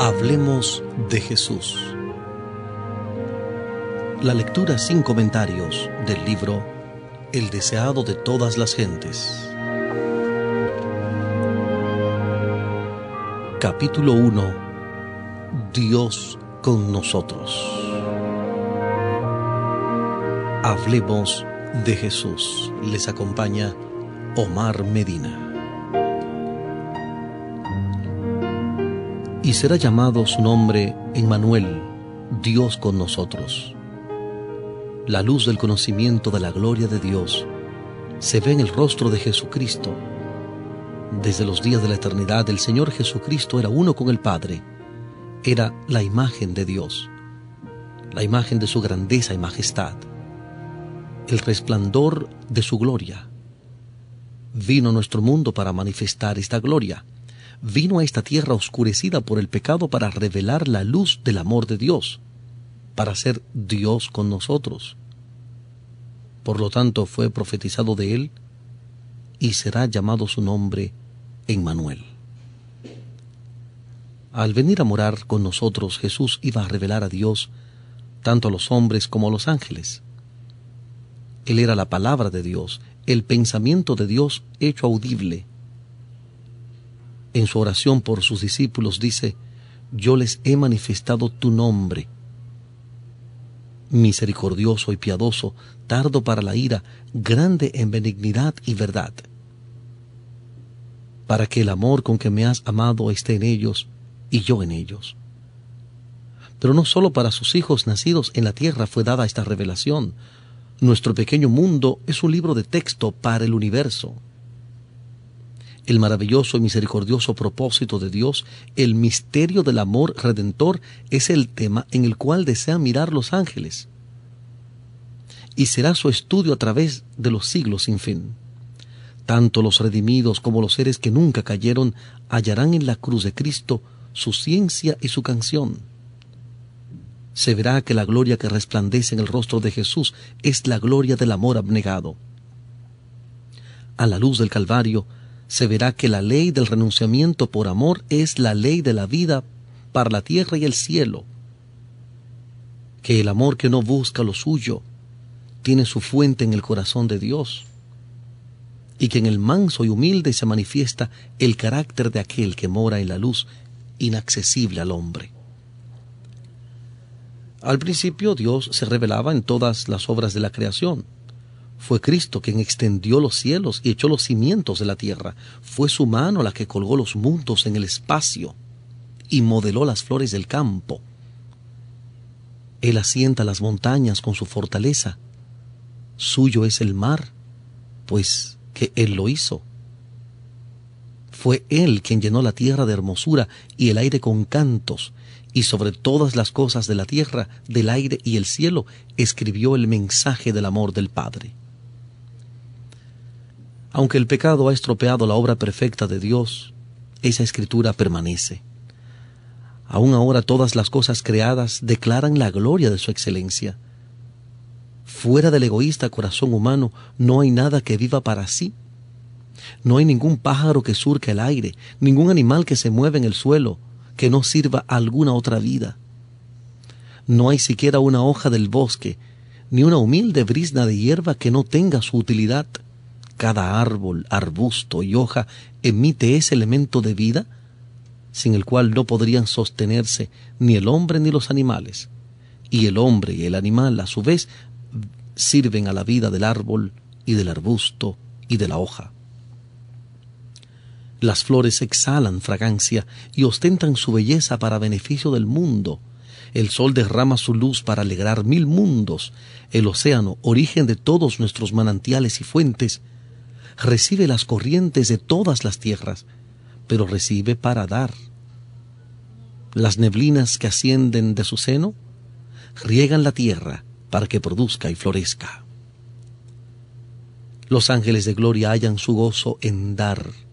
Hablemos de Jesús. La lectura sin comentarios del libro El deseado de todas las gentes. Capítulo 1. Dios con nosotros. Hablemos de Jesús. Les acompaña Omar Medina. y será llamado su nombre Emmanuel, Dios con nosotros. La luz del conocimiento de la gloria de Dios se ve en el rostro de Jesucristo. Desde los días de la eternidad el Señor Jesucristo era uno con el Padre, era la imagen de Dios, la imagen de su grandeza y majestad, el resplandor de su gloria. Vino a nuestro mundo para manifestar esta gloria vino a esta tierra oscurecida por el pecado para revelar la luz del amor de Dios, para ser Dios con nosotros. Por lo tanto fue profetizado de él y será llamado su nombre Emmanuel. Al venir a morar con nosotros, Jesús iba a revelar a Dios tanto a los hombres como a los ángeles. Él era la palabra de Dios, el pensamiento de Dios hecho audible, en su oración por sus discípulos dice, yo les he manifestado tu nombre. Misericordioso y piadoso, tardo para la ira, grande en benignidad y verdad. Para que el amor con que me has amado esté en ellos y yo en ellos. Pero no solo para sus hijos nacidos en la tierra fue dada esta revelación. Nuestro pequeño mundo es un libro de texto para el universo el maravilloso y misericordioso propósito de Dios, el misterio del amor redentor, es el tema en el cual desean mirar los ángeles. Y será su estudio a través de los siglos sin fin. Tanto los redimidos como los seres que nunca cayeron hallarán en la cruz de Cristo su ciencia y su canción. Se verá que la gloria que resplandece en el rostro de Jesús es la gloria del amor abnegado. A la luz del Calvario, se verá que la ley del renunciamiento por amor es la ley de la vida para la tierra y el cielo, que el amor que no busca lo suyo tiene su fuente en el corazón de Dios, y que en el manso y humilde se manifiesta el carácter de aquel que mora en la luz inaccesible al hombre. Al principio Dios se revelaba en todas las obras de la creación, fue Cristo quien extendió los cielos y echó los cimientos de la tierra. Fue su mano la que colgó los mundos en el espacio y modeló las flores del campo. Él asienta las montañas con su fortaleza. Suyo es el mar, pues que Él lo hizo. Fue Él quien llenó la tierra de hermosura y el aire con cantos, y sobre todas las cosas de la tierra, del aire y el cielo, escribió el mensaje del amor del Padre. Aunque el pecado ha estropeado la obra perfecta de Dios, esa escritura permanece. Aún ahora todas las cosas creadas declaran la gloria de su excelencia. Fuera del egoísta corazón humano no hay nada que viva para sí. No hay ningún pájaro que surca el aire, ningún animal que se mueva en el suelo, que no sirva a alguna otra vida. No hay siquiera una hoja del bosque, ni una humilde brisna de hierba que no tenga su utilidad cada árbol, arbusto y hoja emite ese elemento de vida sin el cual no podrían sostenerse ni el hombre ni los animales. Y el hombre y el animal a su vez sirven a la vida del árbol y del arbusto y de la hoja. Las flores exhalan fragancia y ostentan su belleza para beneficio del mundo. El sol derrama su luz para alegrar mil mundos. El océano, origen de todos nuestros manantiales y fuentes, recibe las corrientes de todas las tierras, pero recibe para dar. Las neblinas que ascienden de su seno riegan la tierra para que produzca y florezca. Los ángeles de gloria hallan su gozo en dar,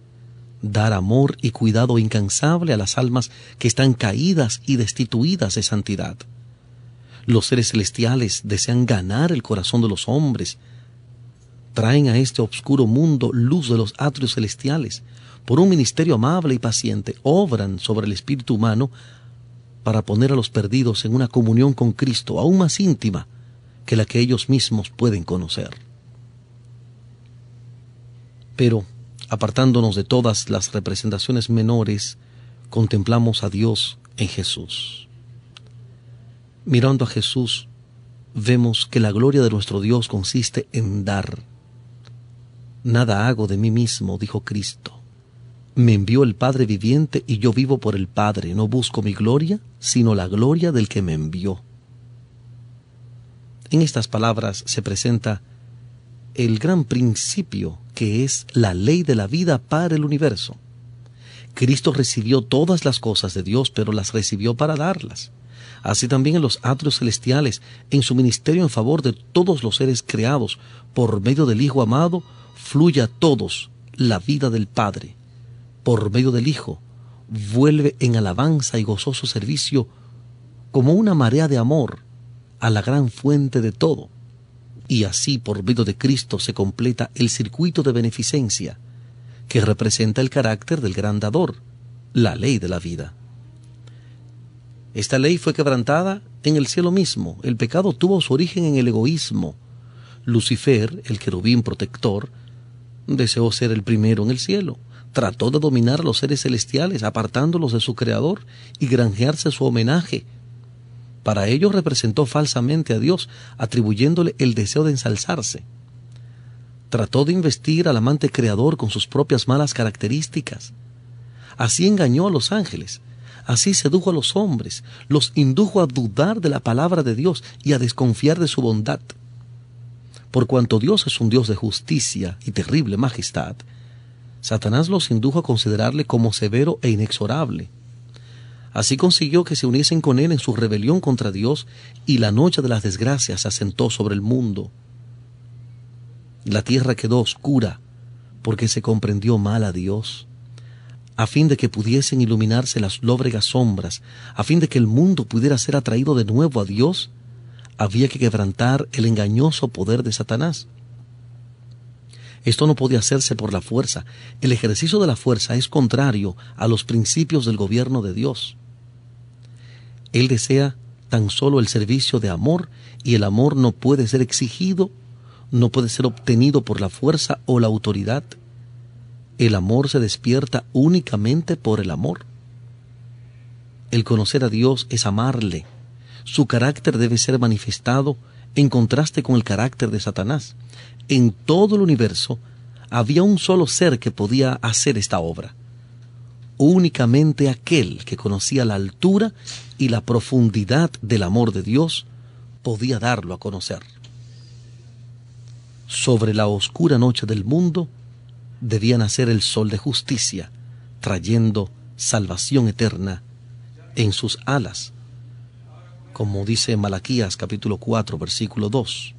dar amor y cuidado incansable a las almas que están caídas y destituidas de santidad. Los seres celestiales desean ganar el corazón de los hombres traen a este obscuro mundo luz de los atrios celestiales, por un ministerio amable y paciente, obran sobre el espíritu humano para poner a los perdidos en una comunión con Cristo aún más íntima que la que ellos mismos pueden conocer. Pero, apartándonos de todas las representaciones menores, contemplamos a Dios en Jesús. Mirando a Jesús, vemos que la gloria de nuestro Dios consiste en dar. Nada hago de mí mismo, dijo Cristo. Me envió el Padre viviente y yo vivo por el Padre. No busco mi gloria, sino la gloria del que me envió. En estas palabras se presenta el gran principio que es la ley de la vida para el universo. Cristo recibió todas las cosas de Dios, pero las recibió para darlas. Así también en los atrios celestiales, en su ministerio en favor de todos los seres creados, por medio del Hijo amado, fluye a todos la vida del Padre. Por medio del Hijo, vuelve en alabanza y gozoso servicio como una marea de amor a la gran fuente de todo. Y así por medio de Cristo se completa el circuito de beneficencia, que representa el carácter del gran dador, la ley de la vida. Esta ley fue quebrantada en el cielo mismo. El pecado tuvo su origen en el egoísmo. Lucifer, el querubín protector, deseó ser el primero en el cielo. Trató de dominar a los seres celestiales, apartándolos de su creador y granjearse su homenaje, para ello representó falsamente a Dios, atribuyéndole el deseo de ensalzarse. Trató de investir al amante creador con sus propias malas características. Así engañó a los ángeles, así sedujo a los hombres, los indujo a dudar de la palabra de Dios y a desconfiar de su bondad. Por cuanto Dios es un Dios de justicia y terrible majestad, Satanás los indujo a considerarle como severo e inexorable Así consiguió que se uniesen con él en su rebelión contra Dios y la noche de las desgracias se asentó sobre el mundo. La tierra quedó oscura porque se comprendió mal a Dios, a fin de que pudiesen iluminarse las lóbregas sombras, a fin de que el mundo pudiera ser atraído de nuevo a Dios, había que quebrantar el engañoso poder de Satanás. Esto no podía hacerse por la fuerza. El ejercicio de la fuerza es contrario a los principios del gobierno de Dios. Él desea tan solo el servicio de amor y el amor no puede ser exigido, no puede ser obtenido por la fuerza o la autoridad. El amor se despierta únicamente por el amor. El conocer a Dios es amarle. Su carácter debe ser manifestado en contraste con el carácter de Satanás. En todo el universo había un solo ser que podía hacer esta obra únicamente aquel que conocía la altura y la profundidad del amor de Dios podía darlo a conocer. Sobre la oscura noche del mundo debía nacer el sol de justicia, trayendo salvación eterna en sus alas, como dice Malaquías capítulo 4 versículo 2.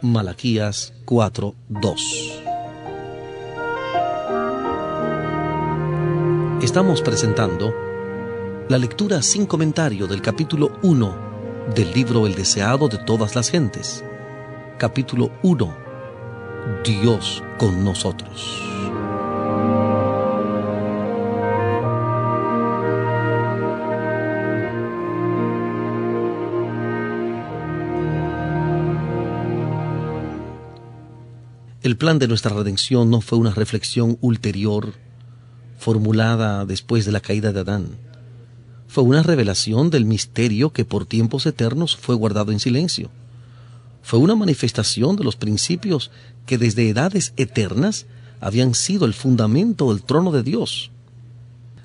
Malaquías 4, 2. Estamos presentando la lectura sin comentario del capítulo 1 del libro El deseado de todas las gentes. Capítulo 1. Dios con nosotros. El plan de nuestra redención no fue una reflexión ulterior formulada después de la caída de Adán. Fue una revelación del misterio que por tiempos eternos fue guardado en silencio. Fue una manifestación de los principios que desde edades eternas habían sido el fundamento del trono de Dios.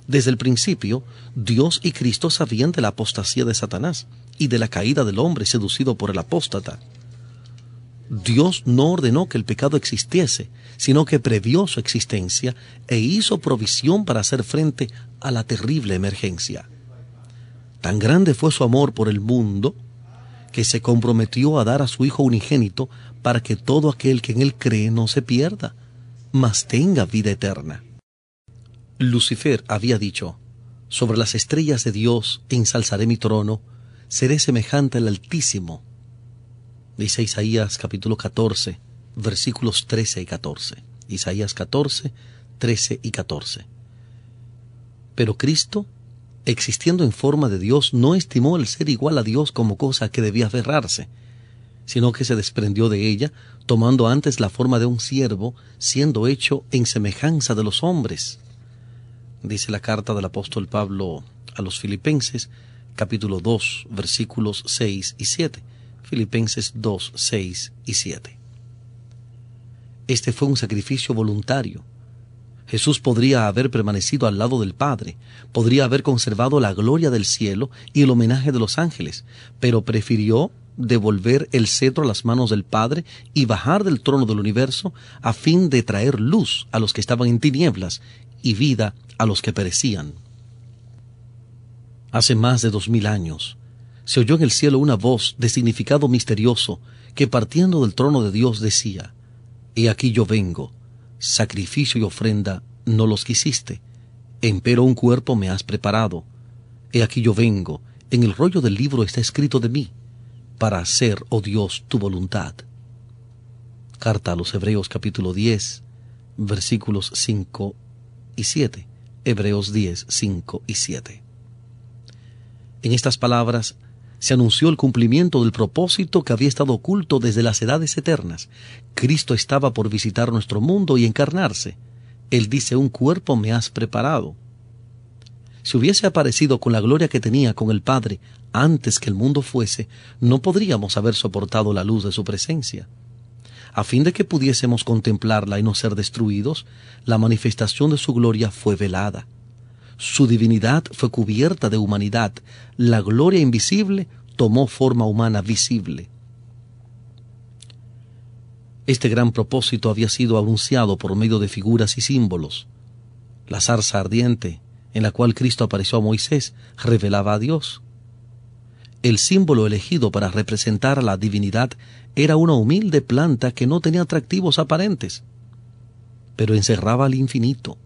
Desde el principio, Dios y Cristo sabían de la apostasía de Satanás y de la caída del hombre seducido por el apóstata. Dios no ordenó que el pecado existiese, sino que previó su existencia e hizo provisión para hacer frente a la terrible emergencia. Tan grande fue su amor por el mundo que se comprometió a dar a su Hijo unigénito para que todo aquel que en él cree no se pierda, mas tenga vida eterna. Lucifer había dicho, sobre las estrellas de Dios ensalzaré mi trono, seré semejante al Altísimo dice Isaías capítulo 14, versículos 13 y 14. Isaías 14, 13 y 14. Pero Cristo, existiendo en forma de Dios, no estimó el ser igual a Dios como cosa que debía aferrarse, sino que se desprendió de ella, tomando antes la forma de un siervo, siendo hecho en semejanza de los hombres. Dice la carta del apóstol Pablo a los filipenses, capítulo 2, versículos 6 y 7. Filipenses 2, 6 y 7. Este fue un sacrificio voluntario. Jesús podría haber permanecido al lado del Padre, podría haber conservado la gloria del cielo y el homenaje de los ángeles, pero prefirió devolver el cetro a las manos del Padre y bajar del trono del universo a fin de traer luz a los que estaban en tinieblas y vida a los que perecían. Hace más de dos mil años, se oyó en el cielo una voz de significado misterioso que partiendo del trono de Dios decía, He aquí yo vengo, sacrificio y ofrenda no los quisiste, empero un cuerpo me has preparado. He aquí yo vengo, en el rollo del libro está escrito de mí, para hacer, oh Dios, tu voluntad. Carta a los Hebreos capítulo 10, versículos 5 y 7. Hebreos 10, 5 y 7. En estas palabras se anunció el cumplimiento del propósito que había estado oculto desde las edades eternas. Cristo estaba por visitar nuestro mundo y encarnarse. Él dice, un cuerpo me has preparado. Si hubiese aparecido con la gloria que tenía con el Padre antes que el mundo fuese, no podríamos haber soportado la luz de su presencia. A fin de que pudiésemos contemplarla y no ser destruidos, la manifestación de su gloria fue velada. Su divinidad fue cubierta de humanidad. La gloria invisible tomó forma humana visible. Este gran propósito había sido anunciado por medio de figuras y símbolos. La zarza ardiente, en la cual Cristo apareció a Moisés, revelaba a Dios. El símbolo elegido para representar a la divinidad era una humilde planta que no tenía atractivos aparentes, pero encerraba al infinito.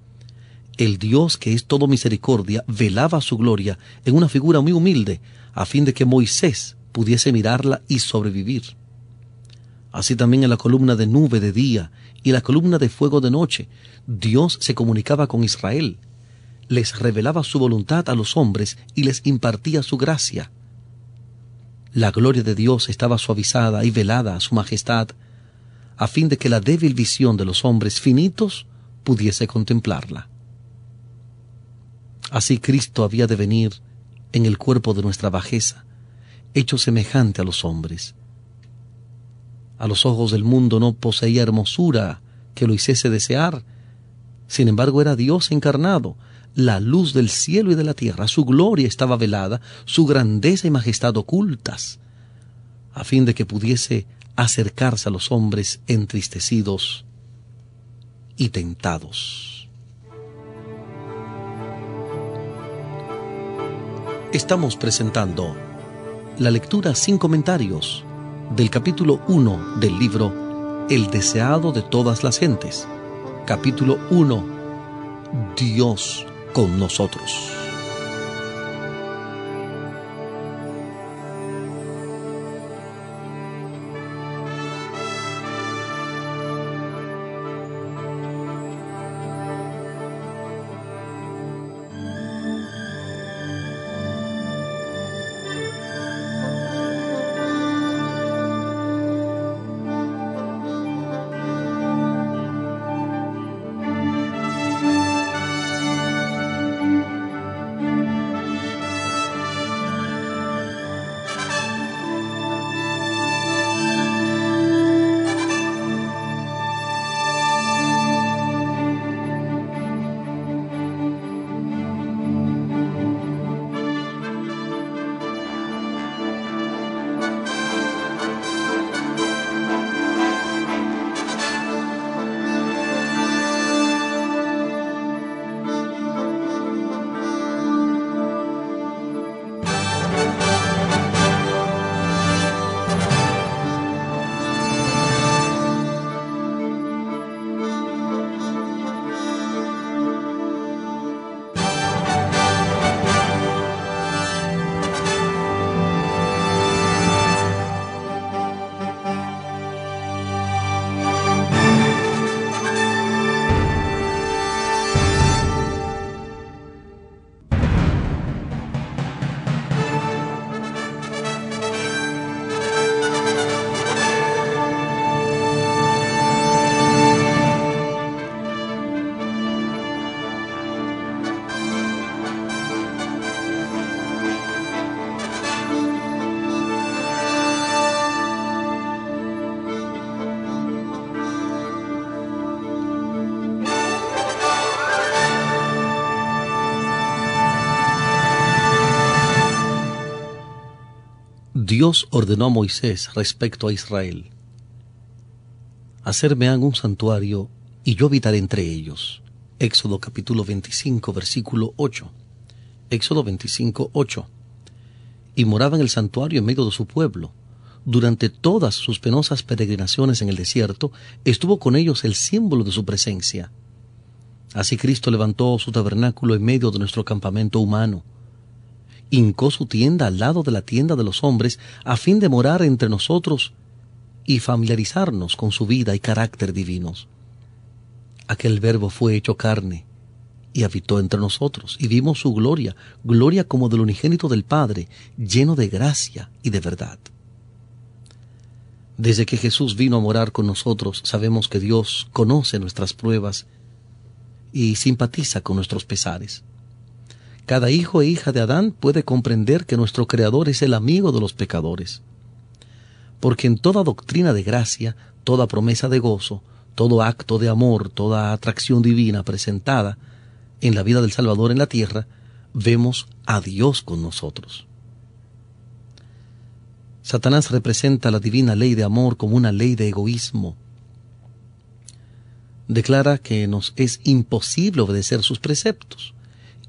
El Dios que es todo misericordia velaba su gloria en una figura muy humilde, a fin de que Moisés pudiese mirarla y sobrevivir. Así también en la columna de nube de día y la columna de fuego de noche, Dios se comunicaba con Israel, les revelaba su voluntad a los hombres y les impartía su gracia. La gloria de Dios estaba suavizada y velada a su majestad, a fin de que la débil visión de los hombres finitos pudiese contemplarla. Así Cristo había de venir en el cuerpo de nuestra bajeza, hecho semejante a los hombres. A los ojos del mundo no poseía hermosura que lo hiciese desear, sin embargo era Dios encarnado, la luz del cielo y de la tierra, su gloria estaba velada, su grandeza y majestad ocultas, a fin de que pudiese acercarse a los hombres entristecidos y tentados. Estamos presentando la lectura sin comentarios del capítulo 1 del libro El deseado de todas las gentes. Capítulo 1. Dios con nosotros. Dios ordenó a Moisés respecto a Israel, hacerme un santuario y yo habitaré entre ellos. Éxodo capítulo 25, versículo 8. Éxodo 25, 8. Y moraba en el santuario en medio de su pueblo. Durante todas sus penosas peregrinaciones en el desierto, estuvo con ellos el símbolo de su presencia. Así Cristo levantó su tabernáculo en medio de nuestro campamento humano hincó su tienda al lado de la tienda de los hombres a fin de morar entre nosotros y familiarizarnos con su vida y carácter divinos. Aquel verbo fue hecho carne y habitó entre nosotros y vimos su gloria, gloria como del unigénito del Padre, lleno de gracia y de verdad. Desde que Jesús vino a morar con nosotros, sabemos que Dios conoce nuestras pruebas y simpatiza con nuestros pesares. Cada hijo e hija de Adán puede comprender que nuestro Creador es el amigo de los pecadores. Porque en toda doctrina de gracia, toda promesa de gozo, todo acto de amor, toda atracción divina presentada en la vida del Salvador en la tierra, vemos a Dios con nosotros. Satanás representa la divina ley de amor como una ley de egoísmo. Declara que nos es imposible obedecer sus preceptos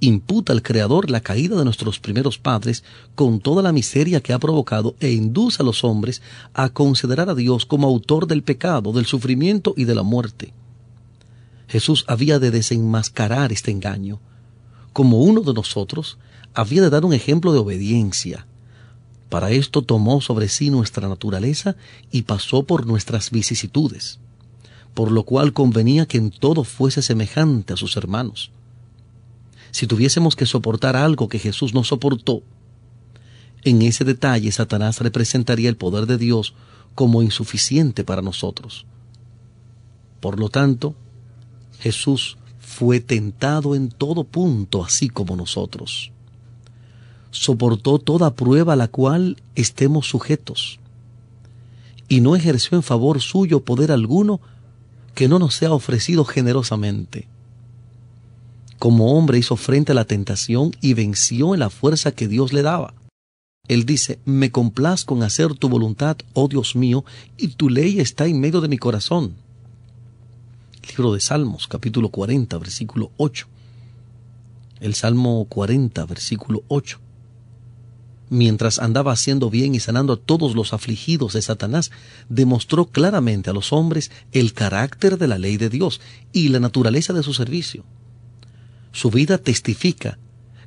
imputa al Creador la caída de nuestros primeros padres con toda la miseria que ha provocado e induce a los hombres a considerar a Dios como autor del pecado, del sufrimiento y de la muerte. Jesús había de desenmascarar este engaño. Como uno de nosotros, había de dar un ejemplo de obediencia. Para esto tomó sobre sí nuestra naturaleza y pasó por nuestras vicisitudes, por lo cual convenía que en todo fuese semejante a sus hermanos si tuviésemos que soportar algo que Jesús no soportó, en ese detalle Satanás representaría el poder de Dios como insuficiente para nosotros. Por lo tanto, Jesús fue tentado en todo punto, así como nosotros. Soportó toda prueba a la cual estemos sujetos, y no ejerció en favor suyo poder alguno que no nos sea ofrecido generosamente como hombre hizo frente a la tentación y venció en la fuerza que Dios le daba. Él dice, me complazco en hacer tu voluntad, oh Dios mío, y tu ley está en medio de mi corazón. Libro de Salmos, capítulo 40, versículo 8. El Salmo 40, versículo 8. Mientras andaba haciendo bien y sanando a todos los afligidos de Satanás, demostró claramente a los hombres el carácter de la ley de Dios y la naturaleza de su servicio. Su vida testifica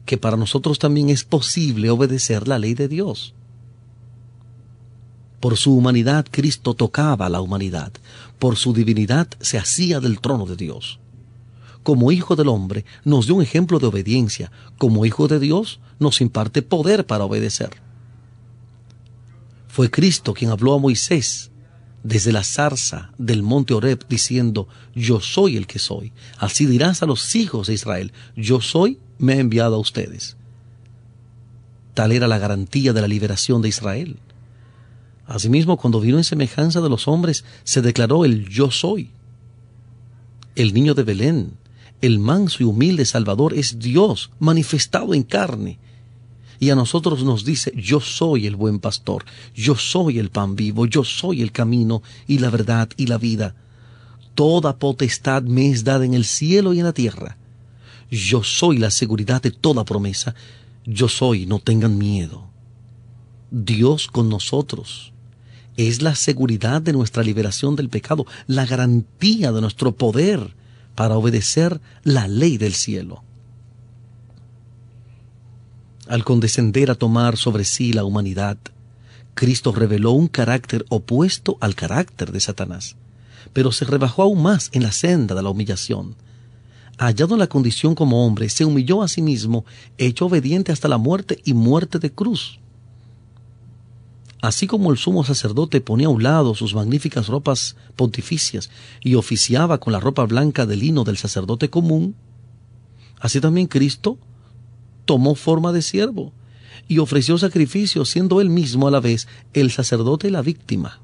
que para nosotros también es posible obedecer la ley de Dios. Por su humanidad Cristo tocaba a la humanidad, por su divinidad se hacía del trono de Dios. Como hijo del hombre nos dio un ejemplo de obediencia, como hijo de Dios nos imparte poder para obedecer. Fue Cristo quien habló a Moisés desde la zarza del monte Oreb diciendo, yo soy el que soy. Así dirás a los hijos de Israel, yo soy, me he enviado a ustedes. Tal era la garantía de la liberación de Israel. Asimismo, cuando vino en semejanza de los hombres, se declaró el yo soy. El niño de Belén, el manso y humilde Salvador, es Dios manifestado en carne y a nosotros nos dice, yo soy el buen pastor, yo soy el pan vivo, yo soy el camino y la verdad y la vida. Toda potestad me es dada en el cielo y en la tierra. Yo soy la seguridad de toda promesa. Yo soy, no tengan miedo. Dios con nosotros es la seguridad de nuestra liberación del pecado, la garantía de nuestro poder para obedecer la ley del cielo al condescender a tomar sobre sí la humanidad, Cristo reveló un carácter opuesto al carácter de Satanás, pero se rebajó aún más en la senda de la humillación. Hallado en la condición como hombre, se humilló a sí mismo, hecho obediente hasta la muerte y muerte de cruz. Así como el sumo sacerdote ponía a un lado sus magníficas ropas pontificias y oficiaba con la ropa blanca de lino del sacerdote común, así también Cristo tomó forma de siervo y ofreció sacrificio siendo él mismo a la vez el sacerdote y la víctima.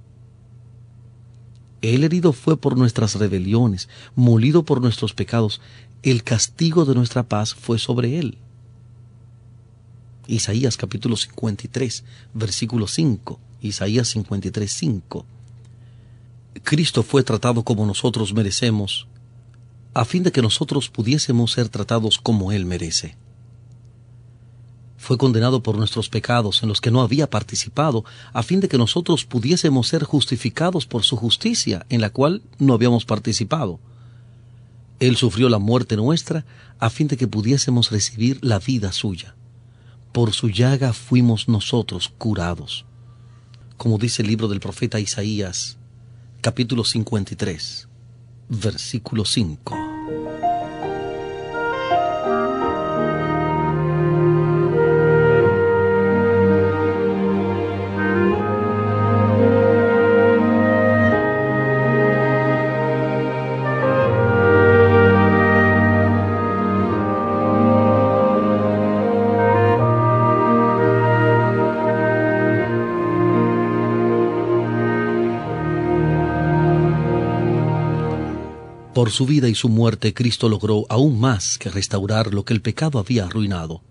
El herido fue por nuestras rebeliones, molido por nuestros pecados, el castigo de nuestra paz fue sobre él. Isaías capítulo 53, versículo 5. Isaías 53, 5. Cristo fue tratado como nosotros merecemos, a fin de que nosotros pudiésemos ser tratados como Él merece. Fue condenado por nuestros pecados en los que no había participado, a fin de que nosotros pudiésemos ser justificados por su justicia en la cual no habíamos participado. Él sufrió la muerte nuestra a fin de que pudiésemos recibir la vida suya. Por su llaga fuimos nosotros curados. Como dice el libro del profeta Isaías, capítulo 53, versículo 5. Por su vida y su muerte Cristo logró aún más que restaurar lo que el pecado había arruinado.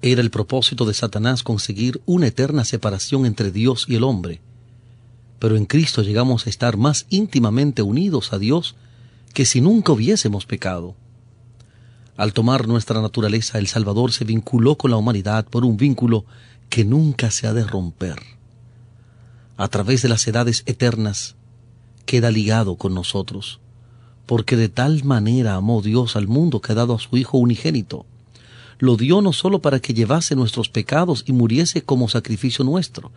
Era el propósito de Satanás conseguir una eterna separación entre Dios y el hombre. Pero en Cristo llegamos a estar más íntimamente unidos a Dios que si nunca hubiésemos pecado. Al tomar nuestra naturaleza, el Salvador se vinculó con la humanidad por un vínculo que nunca se ha de romper. A través de las edades eternas, queda ligado con nosotros porque de tal manera amó Dios al mundo que ha dado a su Hijo unigénito. Lo dio no sólo para que llevase nuestros pecados y muriese como sacrificio nuestro,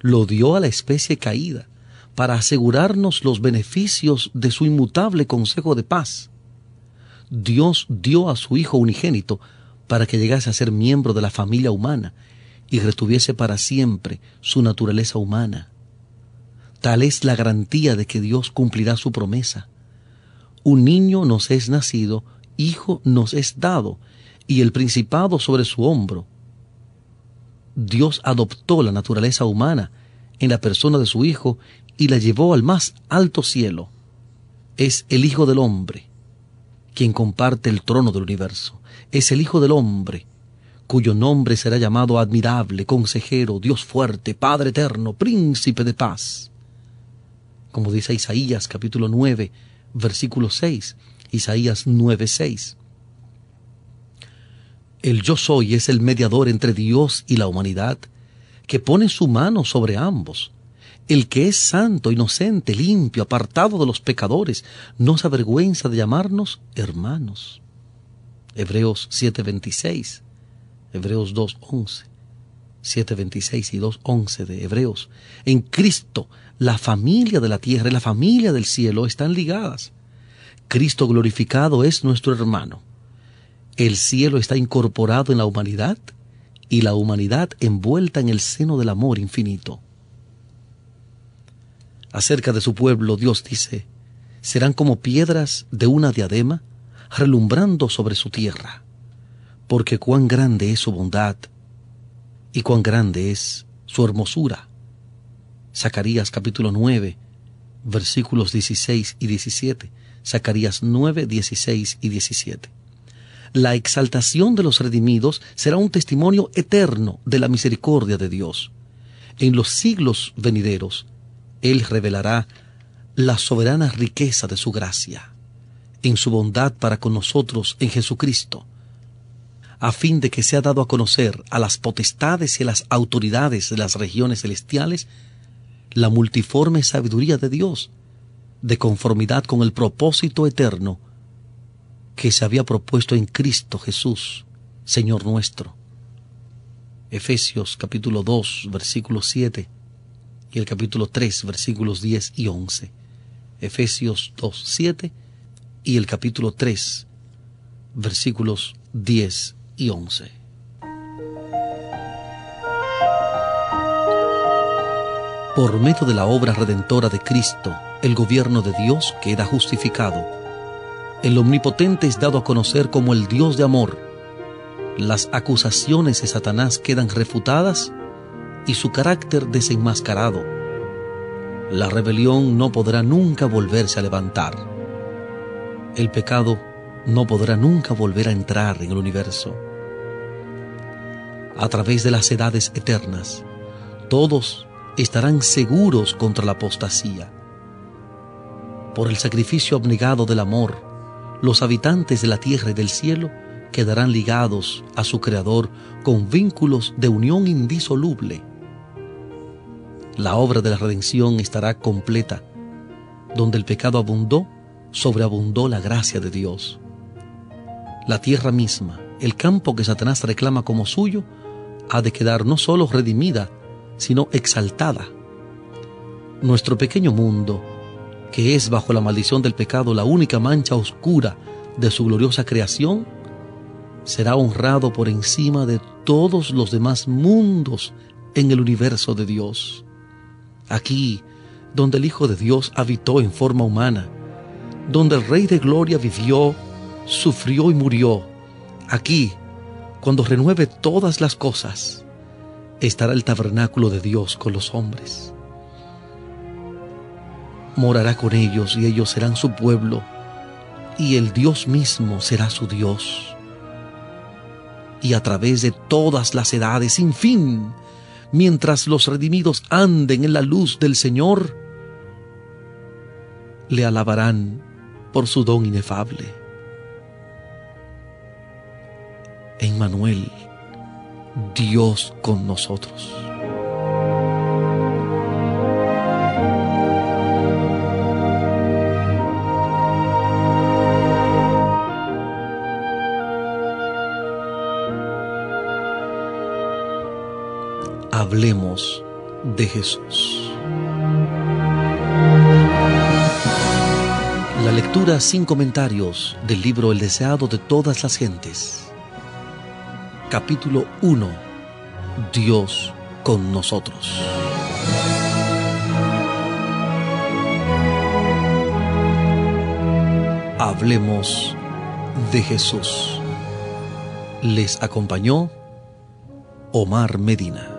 lo dio a la especie caída, para asegurarnos los beneficios de su inmutable consejo de paz. Dios dio a su Hijo unigénito para que llegase a ser miembro de la familia humana y retuviese para siempre su naturaleza humana. Tal es la garantía de que Dios cumplirá su promesa un niño nos es nacido, hijo nos es dado, y el principado sobre su hombro. Dios adoptó la naturaleza humana en la persona de su Hijo y la llevó al más alto cielo. Es el Hijo del Hombre, quien comparte el trono del universo. Es el Hijo del Hombre, cuyo nombre será llamado admirable, consejero, Dios fuerte, Padre eterno, príncipe de paz. Como dice Isaías capítulo 9, versículo 6, Isaías 9:6. El yo soy es el mediador entre Dios y la humanidad, que pone su mano sobre ambos. El que es santo, inocente, limpio, apartado de los pecadores, no se avergüenza de llamarnos hermanos. Hebreos 7:26, Hebreos 2:11, 7:26 y 2:11 de Hebreos. En Cristo la familia de la tierra y la familia del cielo están ligadas. Cristo glorificado es nuestro hermano. El cielo está incorporado en la humanidad y la humanidad envuelta en el seno del amor infinito. Acerca de su pueblo Dios dice, serán como piedras de una diadema relumbrando sobre su tierra, porque cuán grande es su bondad y cuán grande es su hermosura. Zacarías capítulo 9, versículos 16 y 17. Zacarías 9, 16 y 17. La exaltación de los redimidos será un testimonio eterno de la misericordia de Dios. En los siglos venideros, Él revelará la soberana riqueza de su gracia, en su bondad para con nosotros en Jesucristo, a fin de que sea dado a conocer a las potestades y a las autoridades de las regiones celestiales la multiforme sabiduría de Dios, de conformidad con el propósito eterno que se había propuesto en Cristo Jesús, Señor nuestro. Efesios capítulo 2, versículo 7 y el capítulo 3, versículos 10 y 11. Efesios 2, 7 y el capítulo 3, versículos 10 y 11. Por medio de la obra redentora de Cristo, el gobierno de Dios queda justificado. El Omnipotente es dado a conocer como el Dios de amor. Las acusaciones de Satanás quedan refutadas y su carácter desenmascarado. La rebelión no podrá nunca volverse a levantar. El pecado no podrá nunca volver a entrar en el universo. a través de las edades eternas. Todos estarán seguros contra la apostasía. Por el sacrificio abnegado del amor, los habitantes de la tierra y del cielo quedarán ligados a su Creador con vínculos de unión indisoluble. La obra de la redención estará completa. Donde el pecado abundó, sobreabundó la gracia de Dios. La tierra misma, el campo que Satanás reclama como suyo, ha de quedar no solo redimida, sino exaltada. Nuestro pequeño mundo, que es bajo la maldición del pecado la única mancha oscura de su gloriosa creación, será honrado por encima de todos los demás mundos en el universo de Dios. Aquí, donde el Hijo de Dios habitó en forma humana, donde el Rey de Gloria vivió, sufrió y murió, aquí, cuando renueve todas las cosas, estará el tabernáculo de Dios con los hombres. Morará con ellos y ellos serán su pueblo, y el Dios mismo será su Dios. Y a través de todas las edades, sin fin, mientras los redimidos anden en la luz del Señor, le alabarán por su don inefable. Emmanuel, Dios con nosotros. Hablemos de Jesús. La lectura sin comentarios del libro El deseado de todas las gentes capítulo 1 Dios con nosotros. Hablemos de Jesús. Les acompañó Omar Medina.